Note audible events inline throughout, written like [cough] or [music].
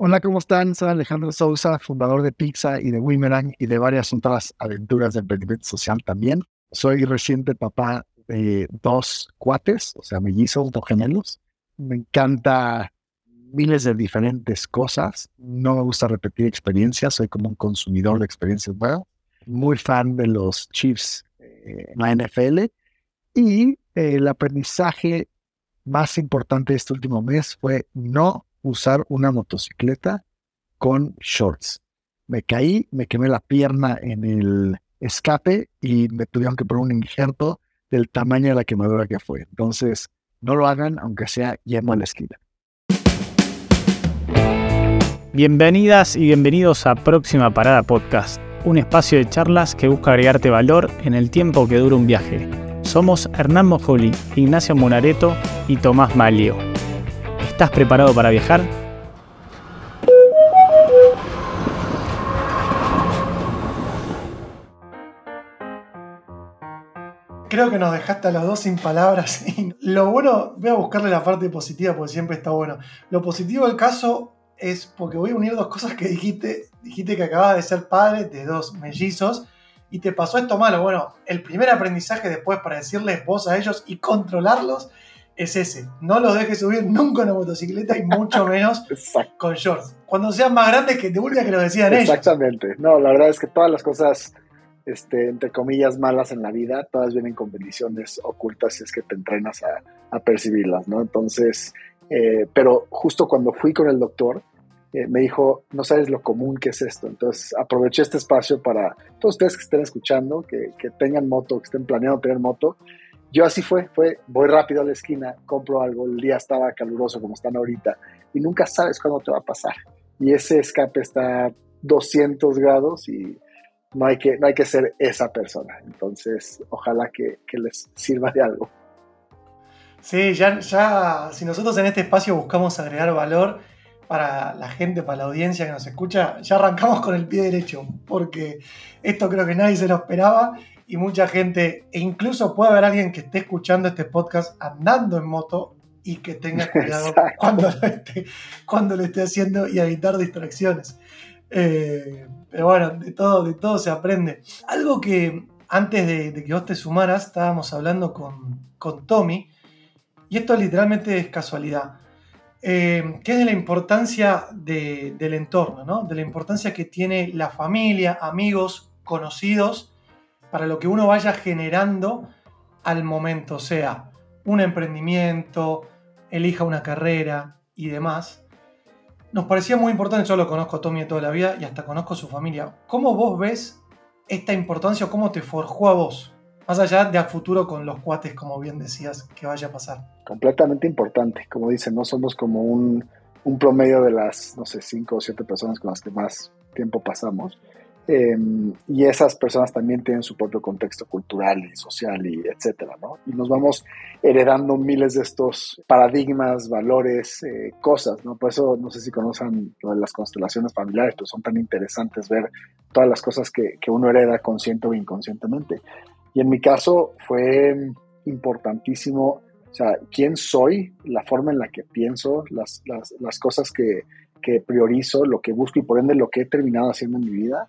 Hola, ¿cómo están? Soy Alejandro Sousa, fundador de Pizza y de Wimerang y de varias otras aventuras de emprendimiento social también. Soy reciente papá de dos cuates, o sea, mellizos, dos gemelos. Me encanta miles de diferentes cosas. No me gusta repetir experiencias, soy como un consumidor de experiencias nuevas. Muy fan de los Chiefs eh, en la NFL. Y eh, el aprendizaje más importante de este último mes fue no usar una motocicleta con shorts. Me caí, me quemé la pierna en el escape y me tuvieron que poner un injerto del tamaño de la quemadura que fue. Entonces, no lo hagan aunque sea yendo a la esquina. Bienvenidas y bienvenidos a Próxima Parada Podcast, un espacio de charlas que busca agregarte valor en el tiempo que dura un viaje. Somos Hernán Mojoli, Ignacio Monareto y Tomás Malio. ¿Estás preparado para viajar? Creo que nos dejaste a los dos sin palabras. [laughs] Lo bueno, voy a buscarle la parte positiva porque siempre está bueno. Lo positivo del caso es porque voy a unir dos cosas que dijiste. Dijiste que acabas de ser padre de dos mellizos y te pasó esto malo. Bueno, el primer aprendizaje después para decirles vos a ellos y controlarlos es ese. No los dejes subir nunca en una motocicleta y mucho [laughs] menos con shorts. Cuando sean más grandes, que te vuelva que lo decían ellos. Exactamente. No, la verdad es que todas las cosas, este, entre comillas, malas en la vida, todas vienen con bendiciones ocultas si es que te entrenas a, percibirlas, ¿no? Entonces, eh, pero justo cuando fui con el doctor, eh, me dijo, no sabes lo común que es esto. Entonces aproveché este espacio para todos ustedes que estén escuchando, que, que tengan moto, que estén planeando tener moto, yo así fue, fue, voy rápido a la esquina, compro algo, el día estaba caluroso como están ahorita y nunca sabes cuándo te va a pasar. Y ese escape está a 200 grados y no hay que, no hay que ser esa persona. Entonces, ojalá que, que les sirva de algo. Sí, ya, ya, si nosotros en este espacio buscamos agregar valor para la gente, para la audiencia que nos escucha, ya arrancamos con el pie derecho, porque esto creo que nadie se lo esperaba y mucha gente, e incluso puede haber alguien que esté escuchando este podcast andando en moto y que tenga cuidado cuando lo, esté, cuando lo esté haciendo y evitar distracciones. Eh, pero bueno, de todo, de todo se aprende. Algo que antes de, que vos te sumaras, estábamos hablando con, con Tommy, y esto literalmente es casualidad, eh, que es de la importancia del entorno, ¿no? de la importancia que tiene la familia, amigos, conocidos, para lo que uno vaya generando al momento, sea un emprendimiento, elija una carrera y demás. Nos parecía muy importante, yo lo conozco a Tommy toda la vida y hasta conozco a su familia. ¿Cómo vos ves esta importancia o cómo te forjó a vos? Más allá de a futuro con los cuates, como bien decías, que vaya a pasar. Completamente importante. Como dicen, no somos como un, un promedio de las, no sé, cinco o siete personas con las que más tiempo pasamos. Em, y esas personas también tienen su propio contexto cultural y social y etcétera, ¿no? Y nos vamos heredando miles de estos paradigmas, valores, eh, cosas, ¿no? Por eso no sé si conocen lo de las constelaciones familiares, pero son tan interesantes ver todas las cosas que, que uno hereda consciente o inconscientemente. Y en mi caso fue importantísimo, o sea, quién soy, la forma en la que pienso, las, las, las cosas que, que priorizo, lo que busco y por ende lo que he terminado haciendo en mi vida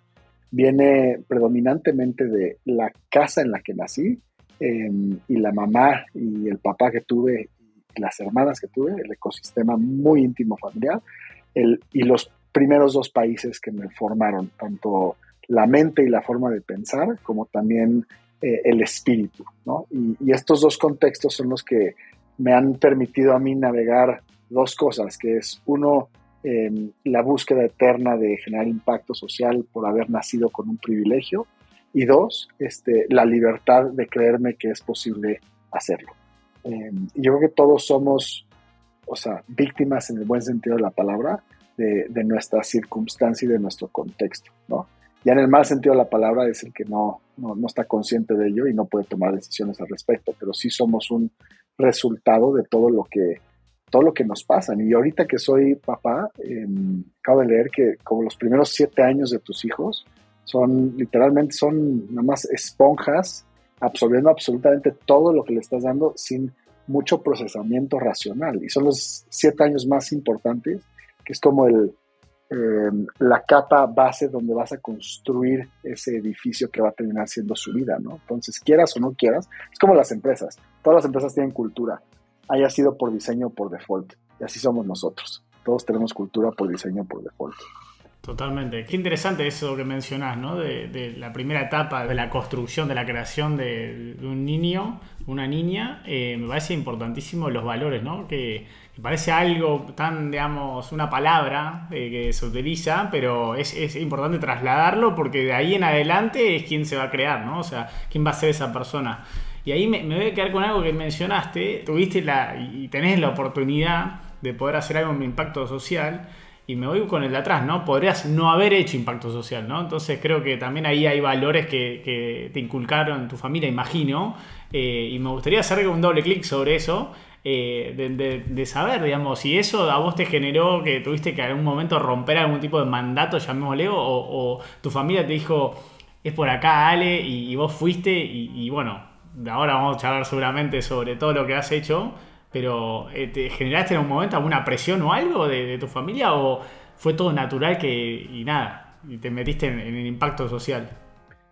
viene predominantemente de la casa en la que nací em, y la mamá y el papá que tuve las hermanas que tuve, el ecosistema muy íntimo familiar el, y los primeros dos países que me formaron, tanto la mente y la forma de pensar como también eh, el espíritu. ¿no? Y, y estos dos contextos son los que me han permitido a mí navegar dos cosas, que es uno, la búsqueda eterna de generar impacto social por haber nacido con un privilegio y dos, este, la libertad de creerme que es posible hacerlo. Em, yo creo que todos somos, o sea, víctimas en el buen sentido de la palabra de, nuestra circunstancia y de nuestro contexto, ¿no? Ya en el mal sentido de la palabra es el que no, no, no está consciente de ello y no puede tomar decisiones al respecto, pero sí somos un resultado de todo lo que todo lo que nos pasa. Y ahorita que soy papá, em, acabo de leer que como los primeros siete años de tus hijos son literalmente son nada más esponjas absorbiendo absolutamente todo lo que le estás dando sin mucho procesamiento racional. Y son los siete años más importantes, que es como el, em, la capa base donde vas a construir ese edificio que va a terminar siendo su vida, ¿no? Entonces, quieras o no quieras, es como las empresas. Todas las empresas tienen cultura, haya sido por diseño por default. Y así somos nosotros. Todos tenemos cultura por diseño por default. Totalmente. Qué interesante eso que mencionás, ¿no? De, la primera etapa de la construcción, de la creación de, un niño, una niña. Eh, me parece importantísimo los valores, ¿no? Que, parece algo tan, digamos, una palabra eh, que se utiliza, pero es, es, importante trasladarlo porque de ahí en adelante es quien se va a crear, ¿no? O sea, quién va a ser esa persona. Y ahí me, me voy a quedar con algo que mencionaste. Tuviste la, y tenés la oportunidad de poder hacer algo en impacto social y me voy con el de atrás, ¿no? Podrías no haber hecho impacto social, ¿no? Entonces creo que también ahí hay valores que, te inculcaron tu familia, imagino, eh, y me gustaría hacer un doble clic sobre eso, eh, de, saber, digamos, si eso a vos te generó que tuviste que en algún momento romper algún tipo de mandato, llamémosle, o, tu familia te dijo, es por acá, Ale, y, vos fuiste, y bueno, ahora vamos a charlar seguramente sobre todo lo que has hecho pero eh, ¿te generaste en un momento alguna presión o algo de, tu familia o fue todo natural que y nada, y te metiste en, el impacto social?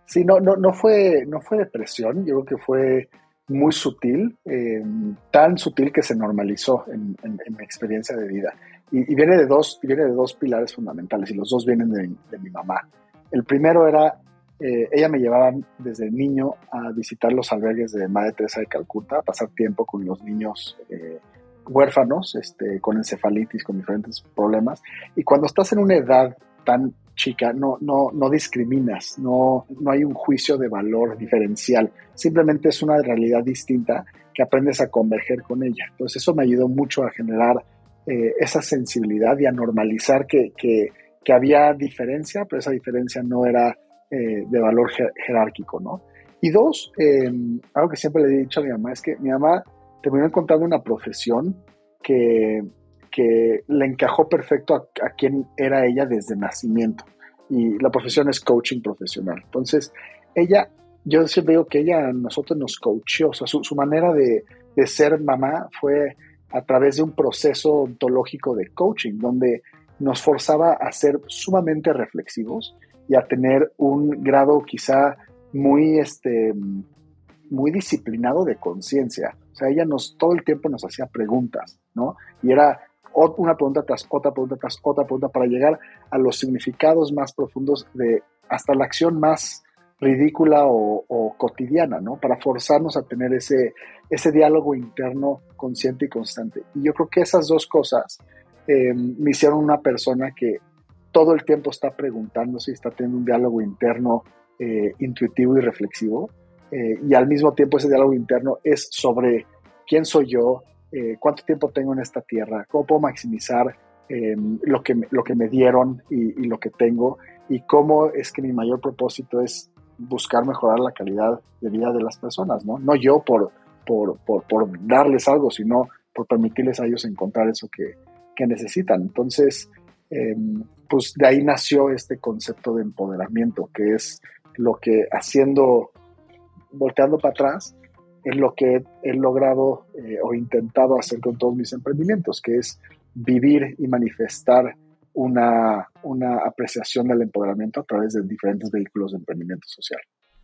Sí, no, no, no, fue, no fue depresión, yo creo que fue muy sutil, eh, tan sutil que se normalizó en, mi experiencia de vida. Y, viene, de dos, viene de dos pilares fundamentales, y los dos vienen de, de mi mamá. El primero era eh, ella me llevaba desde niño a visitar los albergues de Madre Teresa de Calcuta, a pasar tiempo con los niños eh, huérfanos, este, con encefalitis, con diferentes problemas. Y cuando estás en una edad tan chica, no, no, no discriminas, no, no hay un juicio de valor diferencial, simplemente es una realidad distinta que aprendes a converger con ella. Entonces eso me ayudó mucho a generar eh, esa sensibilidad y a normalizar que, que, que había diferencia, pero esa diferencia no era eh, de valor jerárquico, ¿no? Y dos, em, algo que siempre le he dicho a mi mamá es que mi mamá terminó encontrando una profesión que, que le encajó perfecto a, quien era ella desde nacimiento. Y la profesión es coaching profesional. Entonces, ella, yo siempre digo que ella a nosotros nos coachó, o sea, su, manera de, de ser mamá fue a través de un proceso ontológico de coaching, donde nos forzaba a ser sumamente reflexivos y a tener un grado quizá muy, este, muy disciplinado de conciencia. O sea, ella nos todo el tiempo nos hacía preguntas, ¿no? Y era una pregunta tras otra pregunta tras otra pregunta para llegar a los significados más profundos de hasta la acción más ridícula o, cotidiana, ¿no? Para forzarnos a tener ese, ese diálogo interno consciente y constante. Y yo creo que esas dos cosas eh, me hicieron una persona que todo el tiempo está preguntándose y está teniendo un diálogo interno eh, intuitivo y reflexivo. Eh, y al mismo tiempo ese diálogo interno es sobre quién soy yo, eh, cuánto tiempo tengo en esta tierra, cómo puedo maximizar em, lo, que, lo que me dieron y, lo que tengo y cómo es que mi mayor propósito es buscar mejorar la calidad de vida de las personas, ¿no? No yo por, por, por, por darles algo, sino por permitirles a ellos encontrar eso que, que necesitan. Entonces, Em, pues de ahí nació este concepto de empoderamiento, que es lo que haciendo, volteando para atrás, es lo que he, logrado eh, o intentado hacer con todos mis emprendimientos, que es vivir y manifestar una, una apreciación del empoderamiento a través de diferentes vehículos de emprendimiento social.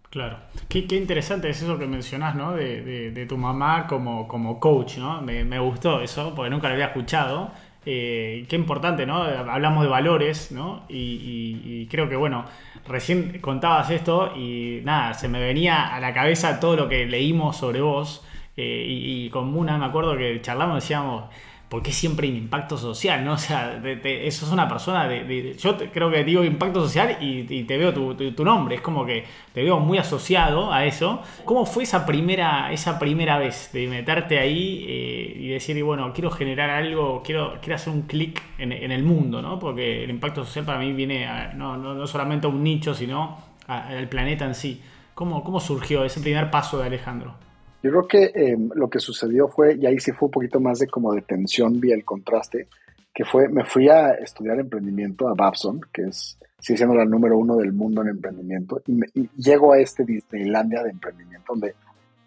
Claro. Qué, interesante es eso que mencionás, ¿no? De, de, tu mamá como, como coach, ¿no? Me, me, gustó eso, porque nunca lo había escuchado. Eh, qué importante, ¿no? Hablamos de valores, ¿no? Y, creo que, bueno, recién contabas esto y nada, se me venía a la cabeza todo lo que leímos sobre vos. Eh, y, y, con Muna me acuerdo que charlamos, decíamos, porque siempre hay impacto social, ¿no? [laughs] O sea, eso es una persona de... yo creo que digo impacto social y, te veo tu, nombre, es como que te veo muy asociado a eso. ¿Cómo fue esa primera, esa primera vez de meterte ahí eh, y decir, bueno, quiero generar algo, quiero, quiero hacer un clic en, el mundo, ¿no? Porque el impacto social para mí viene no, no, solamente a un nicho, sino al planeta en sí. ¿Cómo, ¿Cómo surgió ese primer paso de Alejandro? Yo creo que em, lo que sucedió fue, y ahí sí fue un poquito más de como de tensión vía el contraste, que fue, me fui a estudiar emprendimiento a Babson, que es, sigue siendo la número uno del mundo en emprendimiento, y, y llego a este Disneylandia de emprendimiento, donde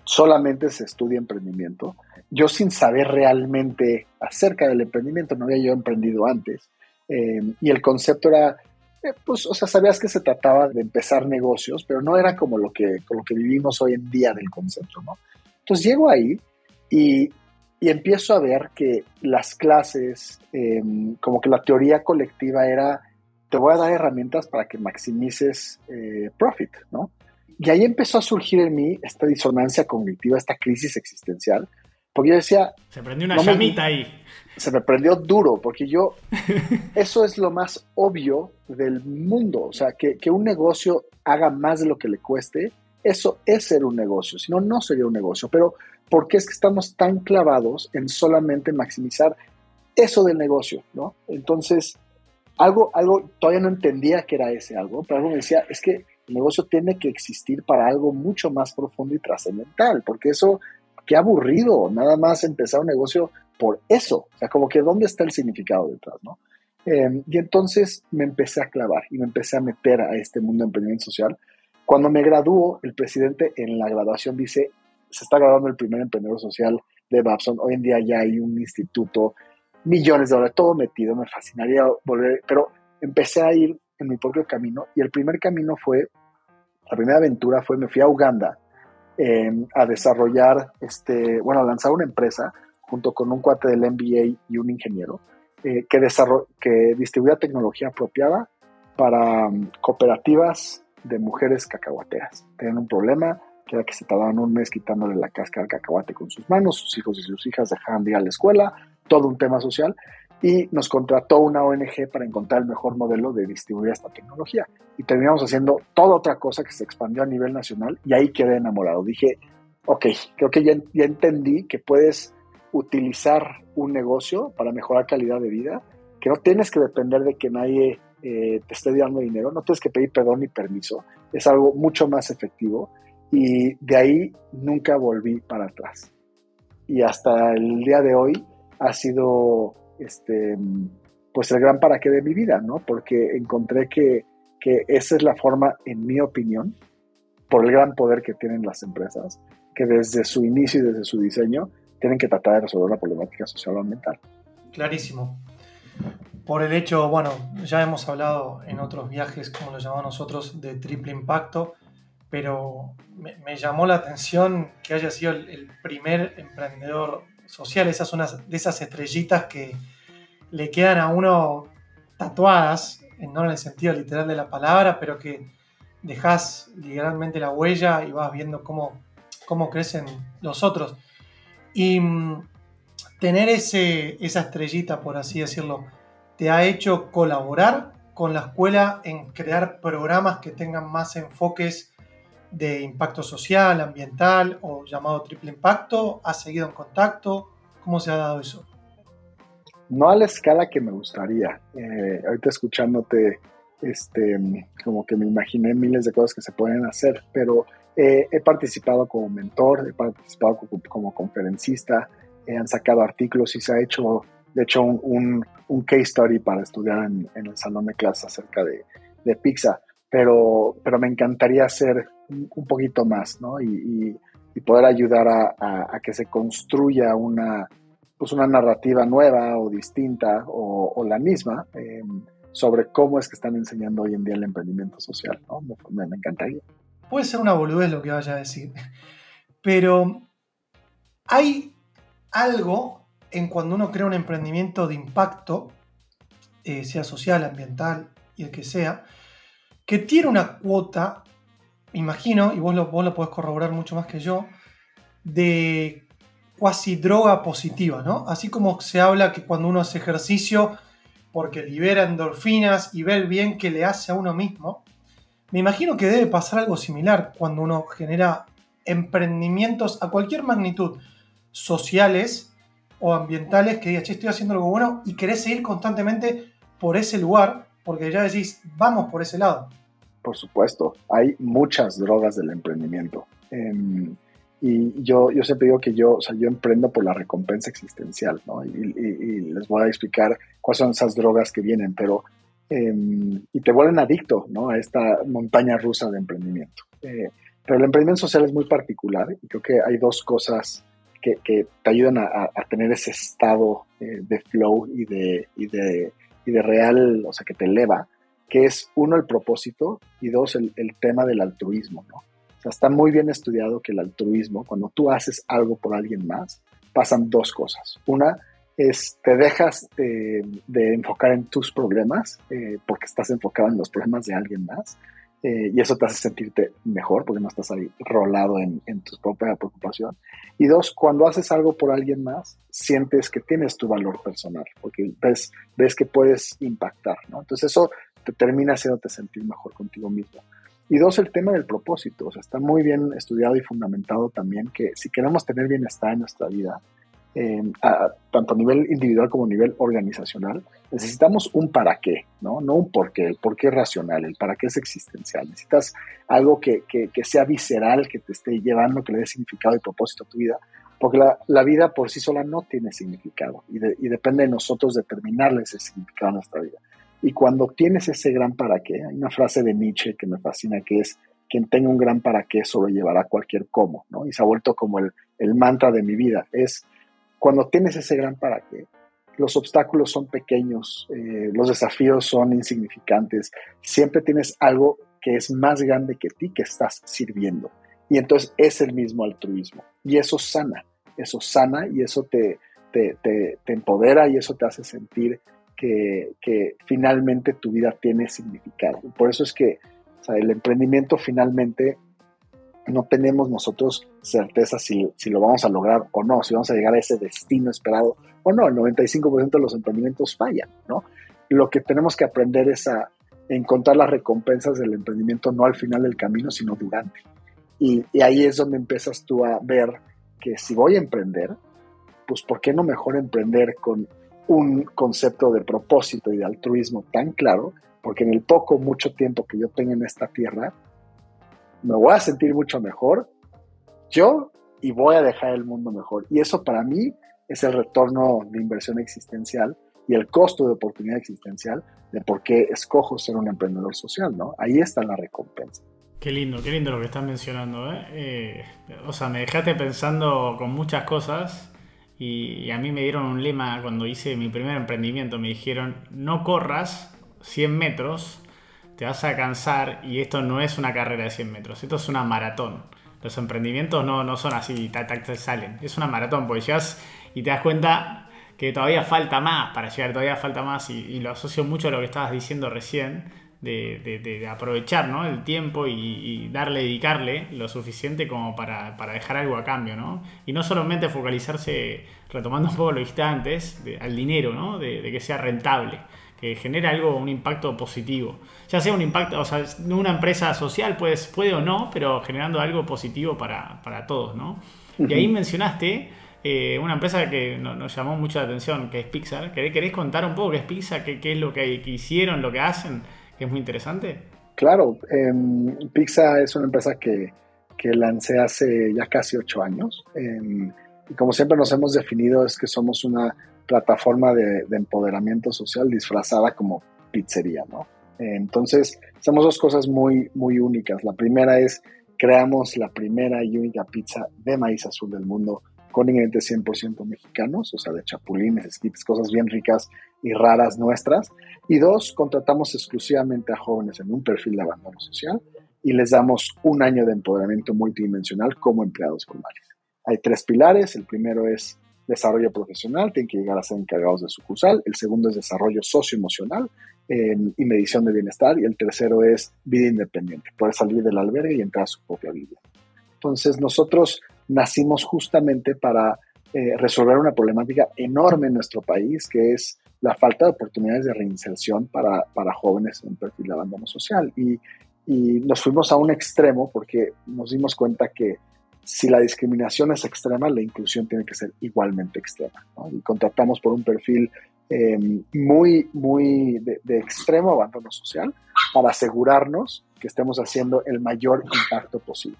solamente se estudia emprendimiento. Yo sin saber realmente acerca del emprendimiento, no había yo emprendido antes, Eh, y el concepto era, eh, pues, o sea, sabías que se trataba de empezar negocios, pero no era como lo que, lo que vivimos hoy en día del concepto, ¿no? Entonces llego ahí y, y empiezo a ver que las clases, em, como que la teoría colectiva era, te voy a dar herramientas para que maximices eh, profit, ¿no? Y ahí empezó a surgir en mí esta disonancia cognitiva, esta crisis existencial, porque yo decía... Se prendió una llamita ahí. [laughs] Se me prendió duro, porque yo... eso es lo más obvio del mundo, o sea, que, que un negocio haga más de lo que le cueste, eso es ser un negocio, si no, no sería un negocio, pero ¿por qué es que estamos tan clavados en solamente maximizar eso del negocio, ¿no? Entonces, algo, algo, todavía no entendía que era ese algo, pero algo me decía, es que el negocio tiene que existir para algo mucho más profundo y trascendental, porque eso, qué aburrido, nada más empezar un negocio por eso, o sea, como que dónde está el significado detrás, ¿no? Em, y entonces me empecé a clavar y me empecé a meter a este mundo de emprendimiento social. Cuando me graduó, el presidente en la graduación dice, se está graduando el primer emprendedor social de Babson. Hoy en día ya hay un instituto, millones de dólares, todo metido. Me fascinaría volver, pero empecé a ir en mi propio camino y el primer camino fue, la primera aventura fue, me fui a Uganda em, a desarrollar, este, bueno, a lanzar una empresa junto con un cuate del MBA y un ingeniero eh, que, que distribuía tecnología apropiada para um, cooperativas de mujeres cacahuateras. Tenían un problema, que era que se tardaban un mes quitándole la cáscara al cacahuate con sus manos, sus hijos y sus hijas dejaban de ir a la escuela, todo un tema social, y nos contrató una ONG para encontrar el mejor modelo de distribuir esta tecnología. Y terminamos haciendo toda otra cosa que se expandió a nivel nacional y ahí quedé enamorado. Dije, ok, creo que ya, ya entendí que puedes utilizar un negocio para mejorar calidad de vida, que no tienes que depender de que nadie eh, te esté dando dinero, no tienes que pedir perdón ni permiso, es algo mucho más efectivo y de ahí nunca volví para atrás. Y hasta el día de hoy ha sido este, pues el gran para qué de mi vida, ¿no? Porque encontré que, que esa es la forma, en mi opinión, por el gran poder que tienen las empresas, que desde su inicio y desde su diseño tienen que tratar de resolver la problemática social o ambiental. Clarísimo. Por el hecho, bueno, ya hemos hablado en otros viajes, como lo llamamos nosotros, de triple impacto, pero me, llamó la atención que haya sido el, primer emprendedor social, esas son de esas estrellitas que le quedan a uno tatuadas, no en el sentido literal de la palabra, pero que dejas literalmente la huella y vas viendo cómo, cómo crecen los otros. Y mm, tener ese, esa estrellita, por así decirlo, te ha hecho colaborar con la escuela en crear programas que tengan más enfoques de impacto social, ambiental o llamado triple impacto? ¿Ha seguido en contacto? ¿Cómo se ha dado eso? No a la escala que me gustaría. Eh, ahorita escuchándote, este, como que me imaginé miles de cosas que se pueden hacer, pero eh, he participado como mentor, he participado como, conferencista, han sacado artículos y se ha hecho, de hecho, un, un, case study para estudiar en, el salón de clases acerca de, de pizza pero, pero me encantaría hacer un poquito más, ¿no? Y, poder ayudar a, que se construya una, pues una narrativa nueva o distinta o, la misma em, sobre cómo es que están enseñando hoy en día el emprendimiento social, ¿no? Me, me encantaría. Puede ser una boludez lo que vaya a decir, pero hay algo en cuando uno crea un emprendimiento de impacto, eh, sea social, ambiental y el que sea, que tiene una cuota, imagino, y vos lo, vos lo podés corroborar mucho más que yo, de cuasi droga positiva, ¿no? Así como se habla que cuando uno hace ejercicio porque libera endorfinas y ve el bien que le hace a uno mismo, me imagino que debe pasar algo similar cuando uno genera emprendimientos a cualquier magnitud, sociales o ambientales, que diga, che, estoy haciendo algo bueno y querés seguir constantemente por ese lugar, porque ya decís, vamos por ese lado por supuesto. Hay muchas drogas del emprendimiento. Em, y yo, yo siempre digo que yo, o sea, yo emprendo por la recompensa existencial, ¿no? Y, les voy a explicar cuáles son esas drogas que vienen, pero... Em, y te vuelven adicto, ¿no? A esta montaña rusa de emprendimiento. Eh, pero el emprendimiento social es muy particular y creo que hay dos cosas que, te ayudan a, tener ese estado eh, de flow y de, y de, y de real, o sea, que te eleva, que es uno, el propósito y dos, el, el tema del altruismo, ¿no? O sea, está muy bien estudiado que el altruismo, cuando tú haces algo por alguien más, pasan dos cosas. Una es te dejas de, enfocar en tus problemas eh, porque estás enfocado en los problemas de alguien más. Eh, y eso te hace sentirte mejor porque no estás ahí rolado en, en, tu propia preocupación. Y dos, cuando haces algo por alguien más, sientes que tienes tu valor personal porque ves, ves que puedes impactar, ¿no? Entonces eso te termina haciéndote sentir mejor contigo mismo. Y dos, el tema del propósito. O sea, está muy bien estudiado y fundamentado también que si queremos tener bienestar en nuestra vida, tanto a nivel individual como a nivel organizacional, necesitamos un para qué, ¿no? No un por qué, el por qué es racional, el para qué es existencial. Necesitas algo que, que, sea visceral, que te esté llevando, que le dé significado y propósito a tu vida, porque la, la vida por sí sola no tiene significado y, y, depende de nosotros determinarle ese significado a nuestra vida. Y cuando tienes ese gran para qué, hay una frase de Nietzsche que me fascina que es, quien tenga un gran para qué sobrellevará cualquier cómo, ¿no? Y se ha vuelto como el, el mantra de mi vida, es cuando tienes ese gran para qué, los obstáculos son pequeños, eh, los desafíos son insignificantes, siempre tienes algo que es más grande que ti que estás sirviendo. Y entonces es el mismo altruismo. Y eso sana, eso sana y eso te, te, empodera y eso te hace sentir que, finalmente tu vida tiene significado. Por eso es que el emprendimiento finalmente no tenemos nosotros certeza si, lo vamos a lograr o no, si vamos a llegar a ese destino esperado o no. El 95% de los emprendimientos fallan, ¿no? Lo que tenemos que aprender es a encontrar las recompensas del emprendimiento no al final del camino, sino durante. Y, y ahí es donde empiezas tú a ver que si voy a emprender, pues ¿por qué no mejor emprender con un concepto de propósito y de altruismo tan claro? Porque en el poco, mucho tiempo que yo tenga en esta tierra, me voy a sentir mucho mejor yo y voy a dejar el mundo mejor. Y eso para mí es el retorno de inversión existencial y el costo de oportunidad existencial de por qué escojo ser un emprendedor social, ¿no? Ahí está la recompensa. Qué lindo, qué lindo lo que estás mencionando, ¿eh? eh o sea, me dejaste pensando con muchas cosas y, y, a mí me dieron un lema cuando hice mi primer emprendimiento, me dijeron, no corras 100 metros, te vas a cansar y esto no es una carrera de 100 metros, esto es una maratón. Los emprendimientos no, no son así, tac, tac, salen. Es una maratón, porque llegas y te das cuenta que todavía falta más para llegar, todavía falta más y, lo asocio mucho a lo que estabas diciendo recién, de, aprovechar ¿no? el tiempo y, darle, dedicarle lo suficiente como para, dejar algo a cambio, ¿no? Y no solamente focalizarse, retomando un poco lo que dijiste antes, al dinero, ¿no? de que sea rentable que genera algo, un impacto positivo. Ya sea un impacto, o sea, una empresa social pues, puede o no, pero generando algo positivo para, todos, ¿no? Y ahí mencionaste eh, una empresa que nos llamó mucho la atención, que es Pixar. ¿Querés, contar un poco qué es Pixar, qué, es lo que, hicieron, lo que hacen, que es muy interesante? Claro, em, Pixar es una empresa que, que, lancé hace ya casi ocho años. Em, y como siempre nos hemos definido es que somos una plataforma de, empoderamiento social disfrazada como pizzería, ¿no? Entonces, hacemos dos cosas muy, muy únicas. La primera es, creamos la primera y única pizza de maíz azul del mundo con ingredientes 100% mexicanos, o sea, de chapulines, skips, cosas bien ricas y raras nuestras. Y dos, contratamos exclusivamente a jóvenes en un perfil de abandono social y les damos un año de empoderamiento multidimensional como empleados formales. Hay tres pilares. El primero es desarrollo profesional, tienen que llegar a ser encargados de sucursal. El segundo es desarrollo socioemocional y medición de bienestar. Y el tercero es vida independiente, poder salir del albergue y entrar a su propia vida. Entonces, nosotros nacimos justamente para eh, resolver una problemática enorme en nuestro país, que es la falta de oportunidades de reinserción para, para jóvenes en perfil de abandono social. Y, y nos fuimos a un extremo porque nos dimos cuenta que si la discriminación es extrema, la inclusión tiene que ser igualmente extrema. Y contratamos por un perfil em, muy, muy de, extremo abandono social para asegurarnos que estemos haciendo el mayor impacto posible.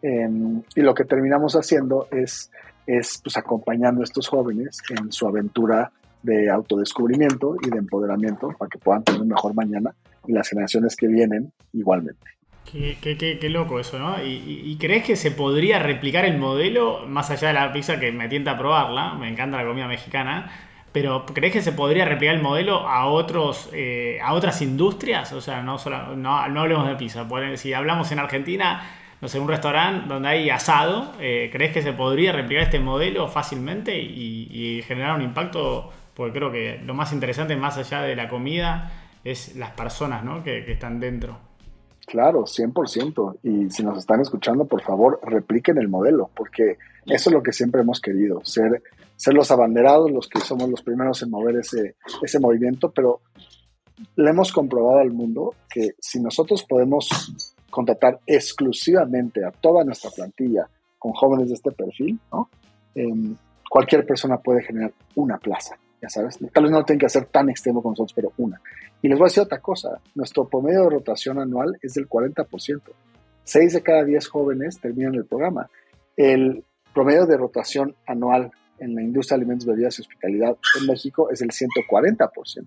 Em, y lo que terminamos haciendo es, es pues, acompañando a estos jóvenes en su aventura de autodescubrimiento y de empoderamiento para que puedan tener un mejor mañana y las generaciones que vienen igualmente. Qué, loco eso, ¿no? ¿Y, crees que se podría replicar el modelo, más allá de la pizza que me tienta a probarla, me encanta la comida mexicana, pero ¿crees que se podría replicar el modelo a otros eh, a otras industrias? O sea, no, solo, no, hablemos de pizza. Si hablamos en Argentina, no sé, un restaurante donde hay asado, eh, ¿crees que se podría replicar este modelo fácilmente y, generar un impacto? Porque creo que lo más interesante, más allá de la comida, es las personas ¿no? que, están dentro. Claro, 100%. Y si nos están escuchando, por favor, repliquen el modelo, porque eso es lo que siempre hemos querido, ser, ser los abanderados, los que somos los primeros en mover ese, ese movimiento, pero le hemos comprobado al mundo que si nosotros podemos contratar exclusivamente a toda nuestra plantilla con jóvenes de este perfil, ¿no? Em, cualquier persona puede generar una plaza, ya sabes. Tal vez no tenga que ser tan extremo con nosotros, pero una. Y les voy a decir otra cosa, nuestro promedio de rotación anual es del 40%. Seis de cada diez jóvenes terminan el programa. El promedio de rotación anual en la industria de alimentos, bebidas y hospitalidad en México es del 140%.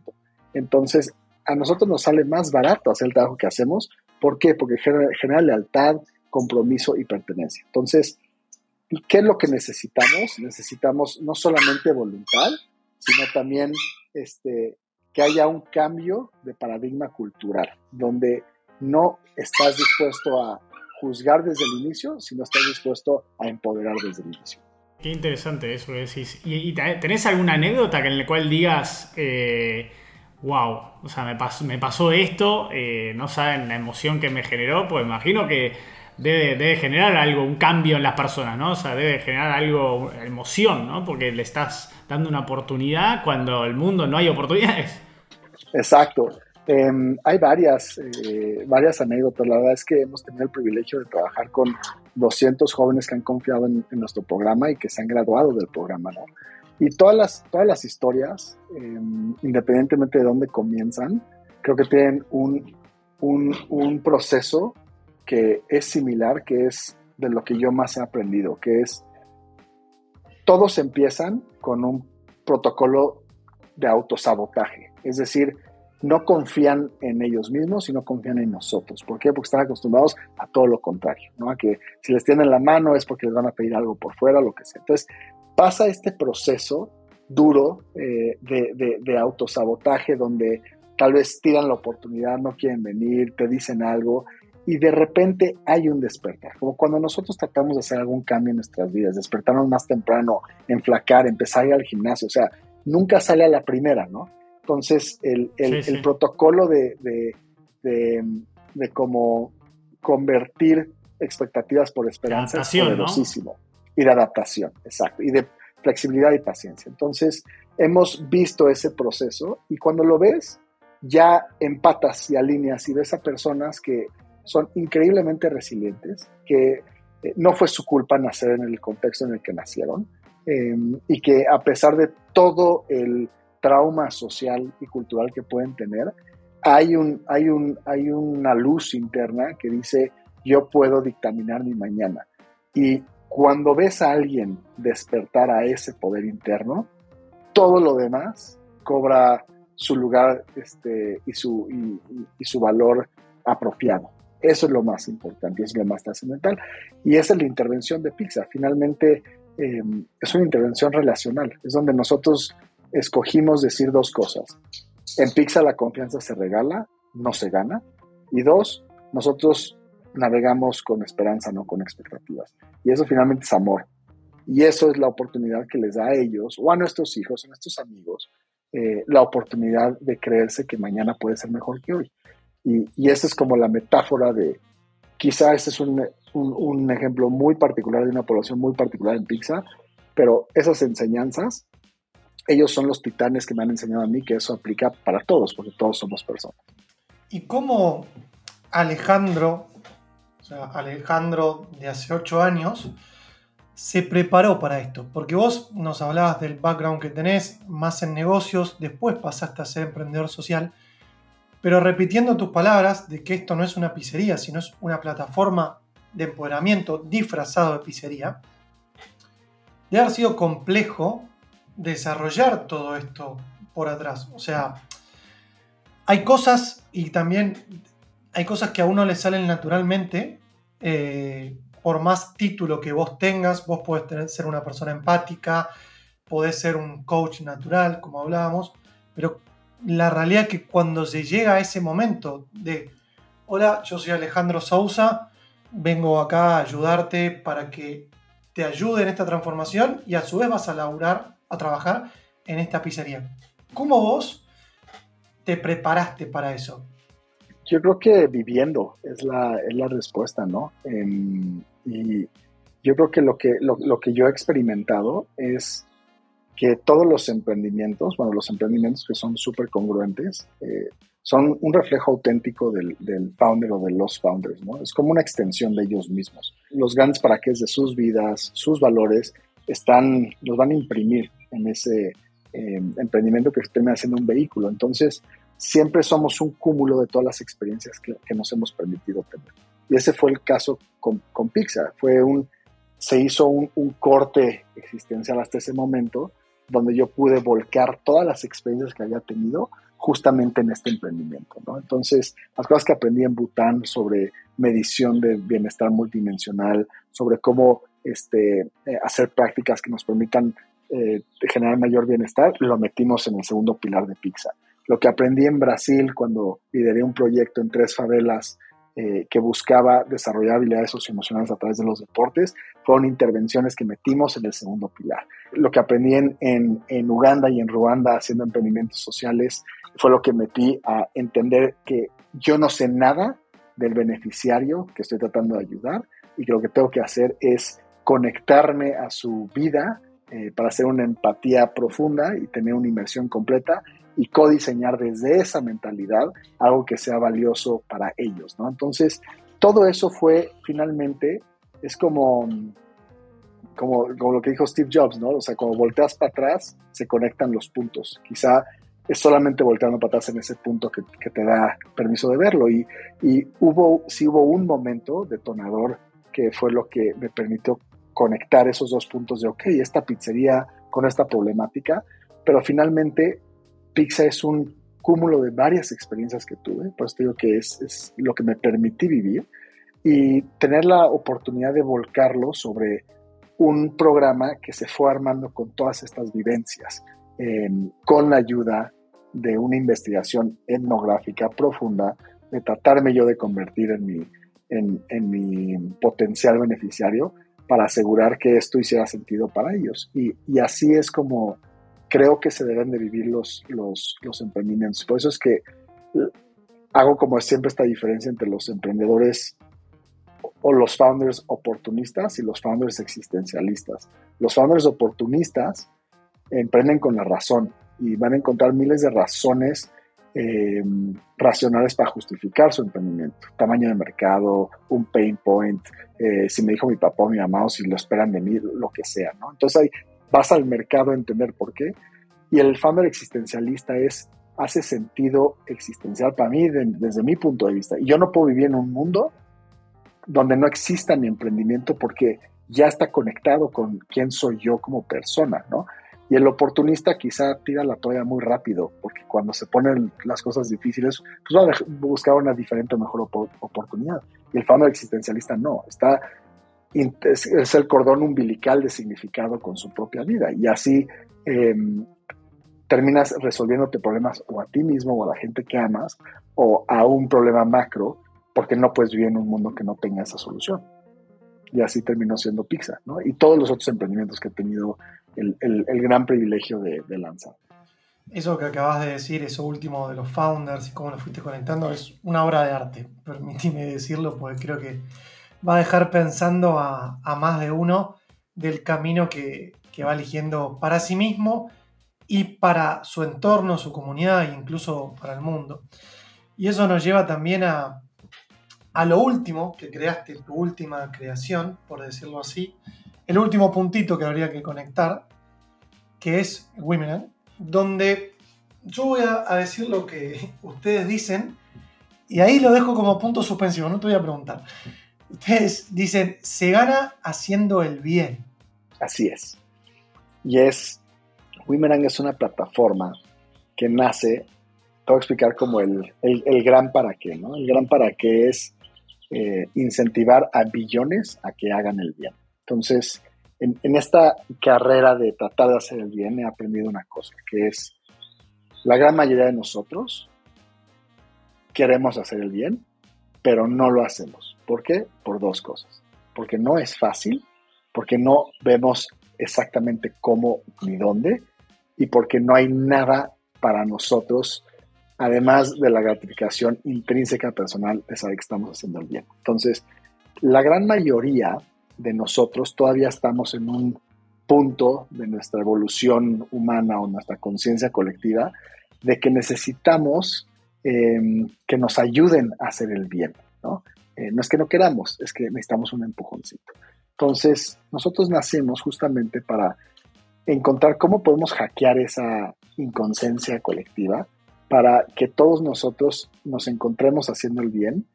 Entonces, a nosotros nos sale más barato hacer el trabajo que hacemos. ¿Por qué? Porque genera, lealtad, compromiso y pertenencia. Entonces, ¿qué es lo que necesitamos? Necesitamos no solamente voluntad, sino también este, que haya un cambio de paradigma cultural, donde no estás dispuesto a juzgar desde el inicio, sino estás dispuesto a empoderar desde el inicio. Qué interesante eso decís. ¿Y, tenés alguna anécdota en la cual digas, eh, wow, o sea, me pasó, me pasó esto, eh, no saben la emoción que me generó, pues imagino que debe, generar algo, un cambio en las personas, ¿no? O sea, debe generar algo, emoción, ¿no? Porque le estás dando una oportunidad cuando el mundo no hay oportunidades. Exacto. Em, hay varias, eh, varias anécdotas. La verdad es que hemos tenido el privilegio de trabajar con 200 jóvenes que han confiado en, nuestro programa y que se han graduado del programa, ¿no? Y todas las, todas las historias, em, independientemente de dónde comienzan, creo que tienen un, un, un proceso que es similar, que es de lo que yo más he aprendido, que es todos empiezan con un protocolo de autosabotaje, es decir, no confían en ellos mismos, sino confían en nosotros. ¿Por qué? Porque están acostumbrados a todo lo contrario, ¿no? A que si les tienen la mano es porque les van a pedir algo por fuera, lo que sea. Entonces, pasa este proceso duro eh, de, de, autosabotaje donde tal vez tiran la oportunidad, no quieren venir, te dicen algo y de repente hay un despertar. Como cuando nosotros tratamos de hacer algún cambio en nuestras vidas, despertarnos más temprano, enflacar, empezar a ir al gimnasio, o sea, nunca sale a la primera, ¿no? Entonces, el, protocolo de, de, cómo convertir expectativas por esperanza es poderosísimo. Y de adaptación, exacto. Y de flexibilidad y paciencia. Entonces, hemos visto ese proceso y cuando lo ves, ya empatas y alineas y ves a personas que son increíblemente resilientes, que eh, no fue su culpa nacer en el contexto en el que nacieron eh, y que a pesar de todo el trauma social y cultural que pueden tener, hay, un, hay, un, hay una luz interna que dice, yo puedo dictaminar mi mañana. Y cuando ves a alguien despertar a ese poder interno, todo lo demás cobra su lugar este, y, su, y, su valor apropiado. Eso es lo más importante, eso es lo más trascendental. Y esa es la intervención de Pixar. Finalmente, eh, es una intervención relacional. Es donde nosotros escogimos decir dos cosas. En Pixar la confianza se regala, no se gana. Y dos, nosotros navegamos con esperanza, no con expectativas. Y eso finalmente es amor. Y eso es la oportunidad que les da a ellos o a nuestros hijos, a nuestros amigos, eh, la oportunidad de creerse que mañana puede ser mejor que hoy. Y, y esa es como la metáfora de, quizá este es un, un, un, ejemplo muy particular de una población muy particular en Pixar, pero esas enseñanzas ellos son los titanes que me han enseñado a mí que eso aplica para todos, porque todos somos personas. ¿Y cómo Alejandro, o sea, Alejandro de hace ocho años, se preparó para esto? Porque vos nos hablabas del background que tenés, más en negocios, después pasaste a ser emprendedor social, pero repitiendo tus palabras de que esto no es una pizzería, sino es una plataforma de empoderamiento disfrazado de pizzería, de haber sido complejo desarrollar todo esto por atrás. O sea, hay cosas y también hay cosas que a uno le salen naturalmente. Eh, por más título que vos tengas, vos podés ser una persona empática, podés ser un coach natural, como hablábamos, pero la realidad que cuando se llega a ese momento de, hola, yo soy Alejandro Sousa, vengo acá a ayudarte para que te ayude en esta transformación y a su vez vas a laburar, a trabajar en esta pizzería. ¿Cómo vos te preparaste para eso? Yo creo que viviendo es la, es la respuesta, ¿no? Em, y yo creo que lo, que lo, que yo he experimentado es que todos los emprendimientos, bueno, los emprendimientos que son súper congruentes, eh, son un reflejo auténtico del, del, founder o de los founders, ¿no? Es como una extensión de ellos mismos. Los grandes para qué de sus vidas, sus valores, están, los van a imprimir en ese eh, emprendimiento que termina siendo un vehículo. Entonces, siempre somos un cúmulo de todas las experiencias que, que nos hemos permitido tener. Y ese fue el caso con, con Pixar. Fue un, se hizo un, un corte existencial hasta ese momento donde yo pude volcar todas las experiencias que había tenido justamente en este emprendimiento. Entonces, las cosas que aprendí en Bután sobre medición de bienestar multidimensional, sobre cómo este, eh, hacer prácticas que nos permitan eh, generar mayor bienestar, lo metimos en el segundo pilar de Pixar. Lo que aprendí en Brasil cuando lideré un proyecto en tres favelas eh, que buscaba desarrollar habilidades socioemocionales a través de los deportes, fueron intervenciones que metimos en el segundo pilar. Lo que aprendí en, en, Uganda y en Ruanda haciendo emprendimientos sociales fue lo que metí a entender que yo no sé nada del beneficiario que estoy tratando de ayudar y que lo que tengo que hacer es conectarme a su vida eh, para hacer una empatía profunda y tener una inmersión completa y codiseñar desde esa mentalidad algo que sea valioso para ellos, ¿no? Entonces, todo eso fue finalmente, es como, como, como lo que dijo Steve Jobs, ¿no? O sea, cuando volteas para atrás, se conectan los puntos. Quizá es solamente volteando para atrás en ese punto que, que te da permiso de verlo. Y, y, hubo, sí hubo un momento detonador que fue lo que me permitió conectar esos dos puntos de, ok, esta pizzería con esta problemática, pero finalmente Pizza es un cúmulo de varias experiencias que tuve, por eso digo que es, lo que me permití vivir y tener la oportunidad de volcarlo sobre un programa que se fue armando con todas estas vivencias, con la ayuda de una investigación etnográfica profunda, de tratarme yo de convertir en mi, en, en mi potencial beneficiario para asegurar que esto hiciera sentido para ellos. Y así es como creo que se deben de vivir los, los, los emprendimientos. Por eso es que hago como siempre esta diferencia entre los emprendedores o los founders oportunistas y los founders existencialistas. Los founders oportunistas emprenden con la razón y van a encontrar miles de razones eh, racionales para justificar su emprendimiento. Tamaño de mercado, un pain point, eh, si me dijo mi papá o mi mamá o si lo esperan de mí, lo que sea, ¿no? Entonces hay vas al mercado a entender por qué. Y el founder existencialista es, hace sentido existencial para mí desde mi punto de vista. Y yo no puedo vivir en un mundo donde no exista mi emprendimiento porque ya está conectado con quién soy yo como persona, ¿no? Y el oportunista quizá tira la toalla muy rápido, porque cuando se ponen las cosas difíciles, pues va a buscar una diferente o mejor oportunidad. Y el founder existencialista no, está es el cordón umbilical de significado con su propia vida. Y así em, terminas resolviéndote problemas o a ti mismo o a la gente que amas o a un problema macro porque no puedes vivir en un mundo que no tenga esa solución. Y así terminó siendo Pizza, ¿no? Y todos los otros emprendimientos que he tenido el, gran privilegio de, de, lanzar. Eso que acabas de decir, eso último de los founders y cómo lo fuiste conectando, es una obra de arte, permíteme decirlo, porque creo que va a dejar pensando a, más de uno del camino que, va eligiendo para sí mismo y para su entorno, su comunidad e incluso para el mundo. Y eso nos lleva también a, a lo último que creaste, tu última creación, por decirlo así, el último puntito que habría que conectar, que es Women, donde yo voy a, decir lo que [laughs] ustedes dicen y ahí lo dejo como punto suspensivo, no te voy a preguntar. Ustedes dicen, se gana haciendo el bien. Así es. Y es, Wimerang es una plataforma que nace, te voy a explicar como el, el, gran para qué, ¿no? El gran para qué es eh, incentivar a billones a que hagan el bien. Entonces, en, esta carrera de tratar de hacer el bien he aprendido una cosa, que es la gran mayoría de nosotros queremos hacer el bien, pero no lo hacemos. ¿Por qué? Por dos cosas. Porque no es fácil, porque no vemos exactamente cómo ni dónde, y porque no hay nada para nosotros, además de la gratificación intrínseca personal de saber que estamos haciendo el bien. Entonces, la gran mayoría de nosotros todavía estamos en un punto de nuestra evolución humana o nuestra conciencia colectiva de que necesitamos em, que nos ayuden a hacer el bien, ¿no? Eh, no es que no queramos, es que necesitamos un empujoncito. Entonces, nosotros nacemos justamente para encontrar cómo podemos hackear esa inconsciencia colectiva para que todos nosotros nos encontremos haciendo el bien,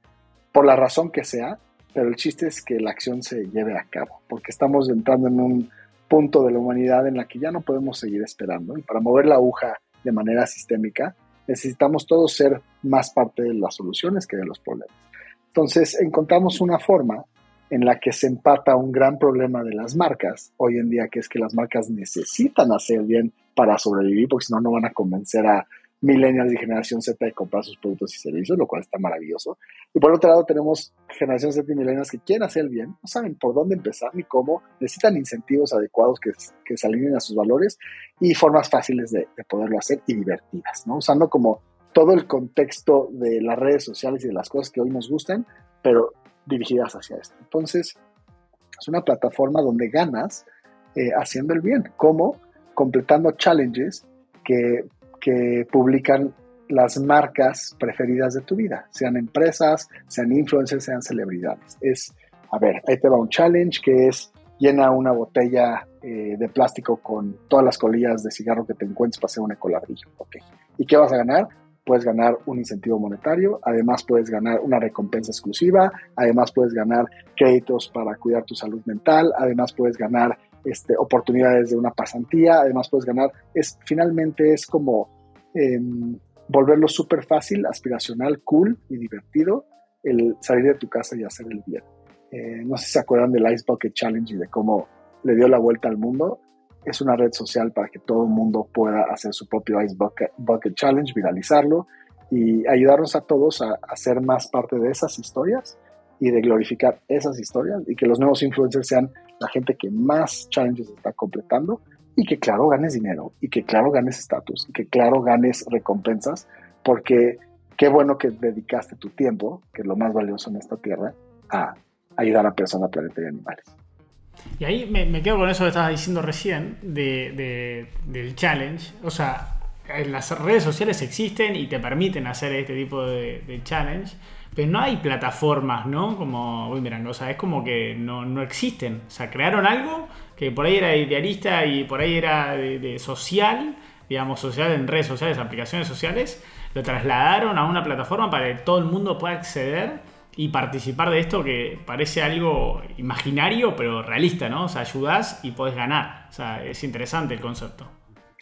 por la razón que sea, pero el chiste es que la acción se lleve a cabo, porque estamos entrando en un punto de la humanidad en la que ya no podemos seguir esperando y para mover la aguja de manera sistémica necesitamos todos ser más parte de las soluciones que de los problemas. Entonces encontramos una forma en la que se empata un gran problema de las marcas hoy en día, que es que las marcas necesitan hacer bien para sobrevivir, porque si no, no van a convencer a millennials y generación Z de comprar sus productos y servicios, lo cual está maravilloso. Y por otro lado tenemos generación Z y millennials que quieren hacer el bien, no saben por dónde empezar ni cómo, necesitan incentivos adecuados que, que se alineen a sus valores y formas fáciles de, de poderlo hacer y divertidas, ¿no? Usando como todo el contexto de las redes sociales y de las cosas que hoy nos gustan, pero dirigidas hacia esto. Entonces, es una plataforma donde ganas eh, haciendo el bien, como completando challenges que, que publican las marcas preferidas de tu vida, sean empresas, sean influencers, sean celebridades. Es, a ver, ahí te va un challenge que es llena una botella eh, de plástico con todas las colillas de cigarro que te encuentres para hacer un ecoladrillo. Ok. ¿Y qué vas a ganar? puedes ganar un incentivo monetario, además puedes ganar una recompensa exclusiva, además puedes ganar créditos para cuidar tu salud mental, además puedes ganar este, oportunidades de una pasantía, además puedes ganar, es, finalmente es como em, volverlo súper fácil, aspiracional, cool y divertido el salir de tu casa y hacer el bien. Eh, no sé si se acuerdan del Ice Bucket Challenge y de cómo le dio la vuelta al mundo. Es una red social para que todo el mundo pueda hacer su propio Ice Bucket, Challenge, viralizarlo y ayudarnos a todos a, hacer más parte de esas historias y de glorificar esas historias y que los nuevos influencers sean la gente que más challenges está completando y que claro ganes dinero y que claro ganes estatus y que claro ganes recompensas porque qué bueno que dedicaste tu tiempo, que es lo más valioso en esta tierra, a ayudar a personas, planetas y animales. Y ahí me, quedo con eso que estabas diciendo recién de, del challenge. O sea, las redes sociales existen y te permiten hacer este tipo de, challenge, pero no hay plataformas, ¿no? Como Boomerang, o sea, es como que no, existen. O sea, crearon algo que por ahí era idealista y por ahí era de, social, digamos, social en redes sociales, aplicaciones sociales, lo trasladaron a una plataforma para que todo el mundo pueda acceder y participar de esto que parece algo imaginario, pero realista, ¿no? O sea, ayudas y puedes ganar. O sea, es interesante el concepto.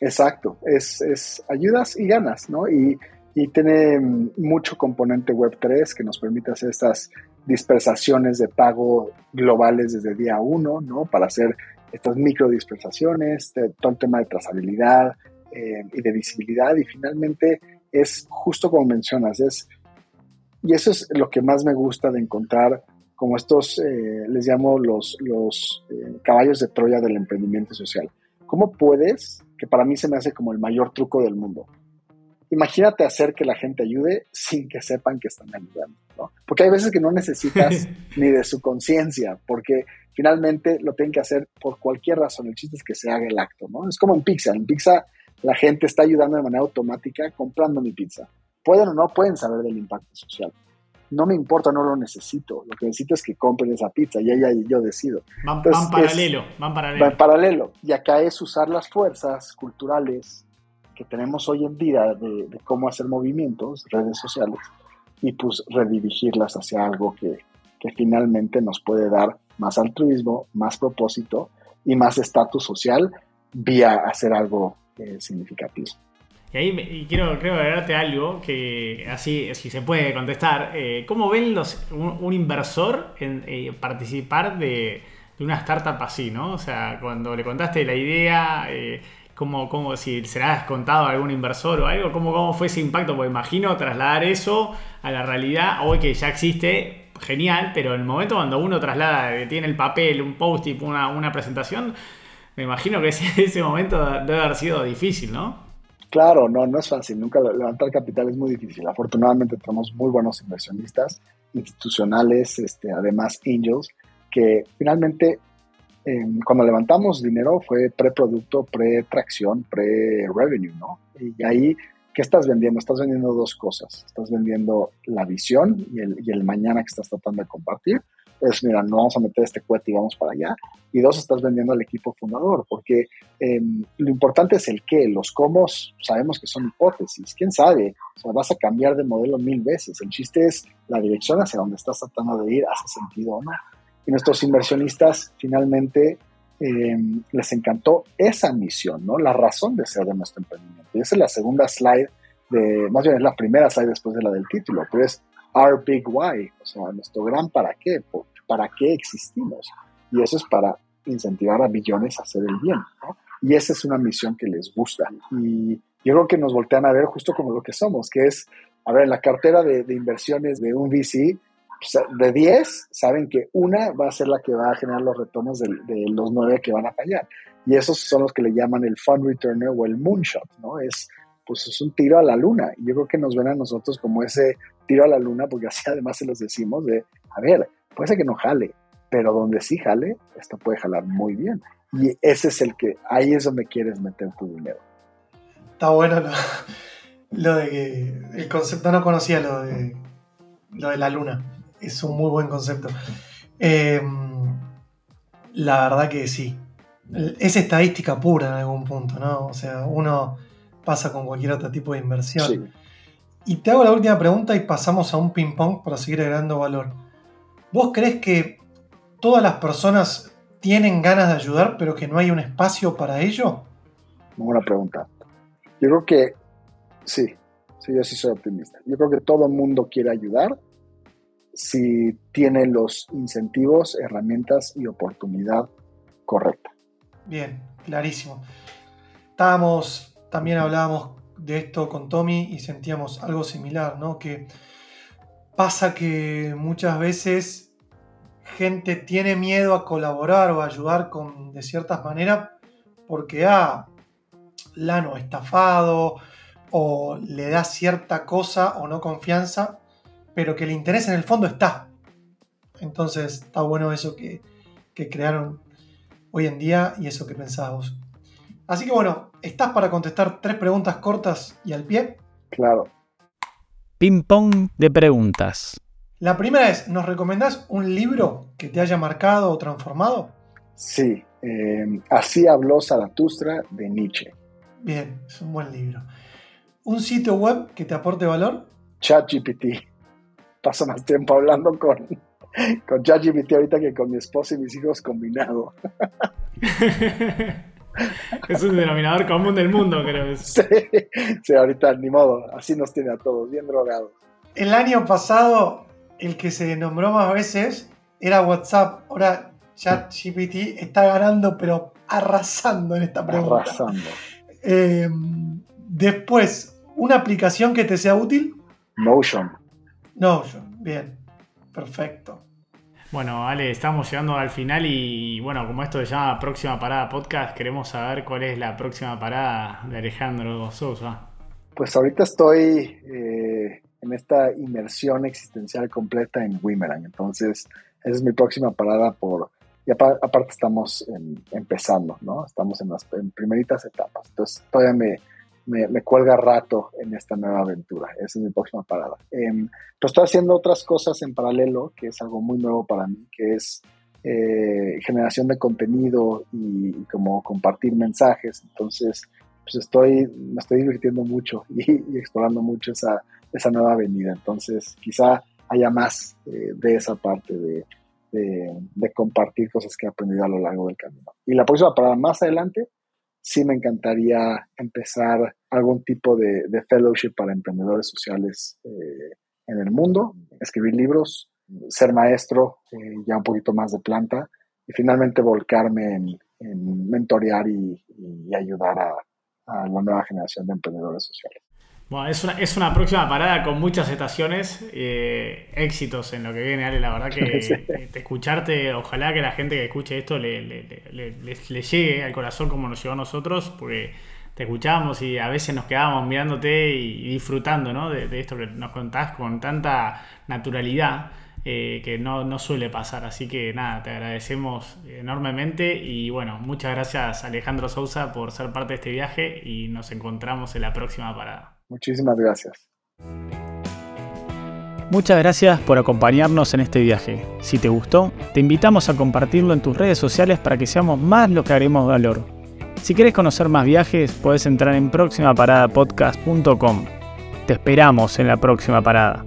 Exacto, es, es ayudas y ganas, ¿no? Y, y tiene mucho componente Web3 que nos permite hacer estas dispersaciones de pago globales desde día uno, ¿no? Para hacer estas micro dispersaciones, todo el tema de trazabilidad eh, y de visibilidad. Y finalmente es justo como mencionas, es y eso es lo que más me gusta de encontrar como estos, eh, les llamo los, los eh, caballos de Troya del emprendimiento social. ¿Cómo puedes, que para mí se me hace como el mayor truco del mundo, imagínate hacer que la gente ayude sin que sepan que están ayudando, ¿no? Porque hay veces que no necesitas [laughs] ni de su conciencia, porque finalmente lo tienen que hacer por cualquier razón. El chiste es que se haga el acto, ¿no? Es como en pizza. En pizza la gente está ayudando de manera automática comprando mi pizza pueden o no pueden saber del impacto social. No me importa, no lo necesito. Lo que necesito es que compren esa pizza y ella y yo decido. Van, paralelo, van paralelo. Van paralelo. Y acá es usar las fuerzas culturales que tenemos hoy en día de, cómo hacer movimientos, redes sociales, y pues redirigirlas hacia algo que, que finalmente nos puede dar más altruismo, más propósito y más estatus social vía hacer algo eh, significativo. Y ahí quiero, creo agregarte algo que así, si se puede contestar. Eh, ¿Cómo ven los, un, inversor en eh, participar de, de una startup así, ¿no? O sea, cuando le contaste la idea, eh, ¿cómo, cómo, si se la has contado a algún inversor o algo, ¿cómo, cómo fue ese impacto? Porque imagino trasladar eso a la realidad, hoy que ya existe, genial, pero en el momento cuando uno traslada, tiene el papel, un post-it, una, una presentación, me imagino que [laughs] ese, ese momento debe haber sido difícil, ¿no? Claro, no, no es fácil. Nunca levantar capital es muy difícil. Afortunadamente tenemos muy buenos inversionistas institucionales, este, además angels, que finalmente em, cuando levantamos dinero fue preproducto, pre-tracción, pre-revenue, ¿no? Y ahí, ¿qué estás vendiendo? Estás vendiendo dos cosas. Estás vendiendo la visión y el, y el mañana que estás tratando de compartir es, mira, no vamos a meter este cohete y vamos para allá. Y dos, estás vendiendo al equipo fundador, porque em, lo importante es el qué, los cómo sabemos que son hipótesis, quién sabe, o sea, vas a cambiar de modelo mil veces, el chiste es la dirección hacia donde estás tratando de ir, hace sentido o no. Y nuestros inversionistas finalmente em, les encantó esa misión, ¿no? La razón de ser de nuestro emprendimiento. Y esa es la segunda slide, de, más bien es la primera slide después de la del título, pero es Our Big Why, o sea, nuestro gran para qué, para qué existimos. Y eso es para incentivar a billones a hacer el bien. ¿no? Y esa es una misión que les gusta. Y yo creo que nos voltean a ver justo como lo que somos, que es, a ver, en la cartera de, inversiones de un VC, de 10, saben que una va a ser la que va a generar los retornos de, de, los 9 que van a fallar. Y esos son los que le llaman el fund returner o el moonshot, ¿no? Es, pues es un tiro a la luna. Y yo creo que nos ven a nosotros como ese tiro a la luna, porque así [laughs] además se los decimos de, a ver, puede ser que no jale, pero donde sí jale, esto puede jalar muy bien. Y ese es el que, ahí es donde quieres meter tu dinero. Está bueno lo, de que el concepto, no conocía lo de, lo de la luna. Es un muy buen concepto. Em, la verdad que sí. Es estadística pura en algún punto, ¿no? O sea, uno pasa con cualquier otro tipo de inversión. Y te hago la última pregunta y pasamos a un ping-pong para seguir agregando valor. ¿Vos crees que todas las personas tienen ganas de ayudar, pero que no hay un espacio para ello? Buena pregunta. Yo creo que sí, sí, yo sí soy optimista. Yo creo que todo el mundo quiere ayudar si tiene los incentivos, herramientas y oportunidad correcta. Bien, clarísimo. Estábamos, también hablábamos de esto con Tommy y sentíamos algo similar, ¿no? Que pasa que muchas veces gente tiene miedo a colaborar o a ayudar con, de ciertas maneras porque ah, la no estafado o le da cierta cosa o no confianza, pero que el interés en el fondo está. Entonces está bueno eso que, que crearon hoy en día y eso que pensabas Así que bueno, ¿estás para contestar tres preguntas cortas y al pie? Claro. Ping pong de preguntas. La primera es, ¿nos recomendás un libro que te haya marcado o transformado? Sí, eh, así habló Zaratustra de Nietzsche. Bien, es un buen libro. ¿Un sitio web que te aporte valor? ChatGPT. Paso más tiempo hablando con, con ChatGPT ahorita que con mi esposa y mis hijos combinado. [laughs] es un denominador común del mundo, creo. Sí, sí, ahorita ni modo, así nos tiene a todos, bien drogados. El año pasado, el que se nombró más veces era WhatsApp. Ahora ChatGPT está ganando, pero arrasando en esta pregunta. Arrasando. Eh, después, ¿una aplicación que te sea útil? Notion. Notion, bien, perfecto. Bueno, Ale, estamos llegando al final y bueno, como esto se llama Próxima Parada Podcast, queremos saber cuál es la próxima parada de Alejandro Sosa. Pues ahorita estoy eh, en esta inmersión existencial completa en Wimerang, entonces esa es mi próxima parada por... Y aparte estamos empezando, ¿no? Estamos en las primeritas etapas, entonces todavía me me, cuelga rato en esta nueva aventura. Esa es mi próxima parada. Eh, pero estoy haciendo otras cosas en paralelo, que es algo muy nuevo para mí, que es eh, generación de contenido y, como compartir mensajes. Entonces, pues estoy, me estoy divirtiendo mucho [laughs] y, explorando mucho esa, esa nueva avenida. Entonces, quizá haya más eh, de esa parte de, de, de, compartir cosas que he aprendido a lo largo del camino. Y la próxima parada más adelante sí me encantaría empezar algún tipo de, fellowship para emprendedores sociales eh, en el mundo, escribir libros, ser maestro, eh, ya un poquito más de planta, finalmente volcarme en, mentorear y, ayudar a la nueva generación de emprendedores sociales. Bueno, es una, es una próxima parada con muchas estaciones, eh, éxitos en lo que viene, Ale. La verdad que [laughs] te escucharte, ojalá que la gente que escuche esto le, le, llegue al corazón como nos llegó a nosotros, porque te escuchábamos y a veces nos quedábamos mirándote y, disfrutando ¿no? de, esto que nos contás con tanta naturalidad. Eh, que no, no, suele pasar. Así que nada, te agradecemos enormemente y bueno, muchas gracias Alejandro Sousa por ser parte de este viaje y nos encontramos en la próxima parada. Muchísimas gracias. Muchas gracias por acompañarnos en este viaje. Si te gustó, te invitamos a compartirlo en tus redes sociales para que seamos más lo que haremos valor. Si quieres conocer más viajes, puedes entrar en próximaparadapodcast.com. Te esperamos en la próxima parada.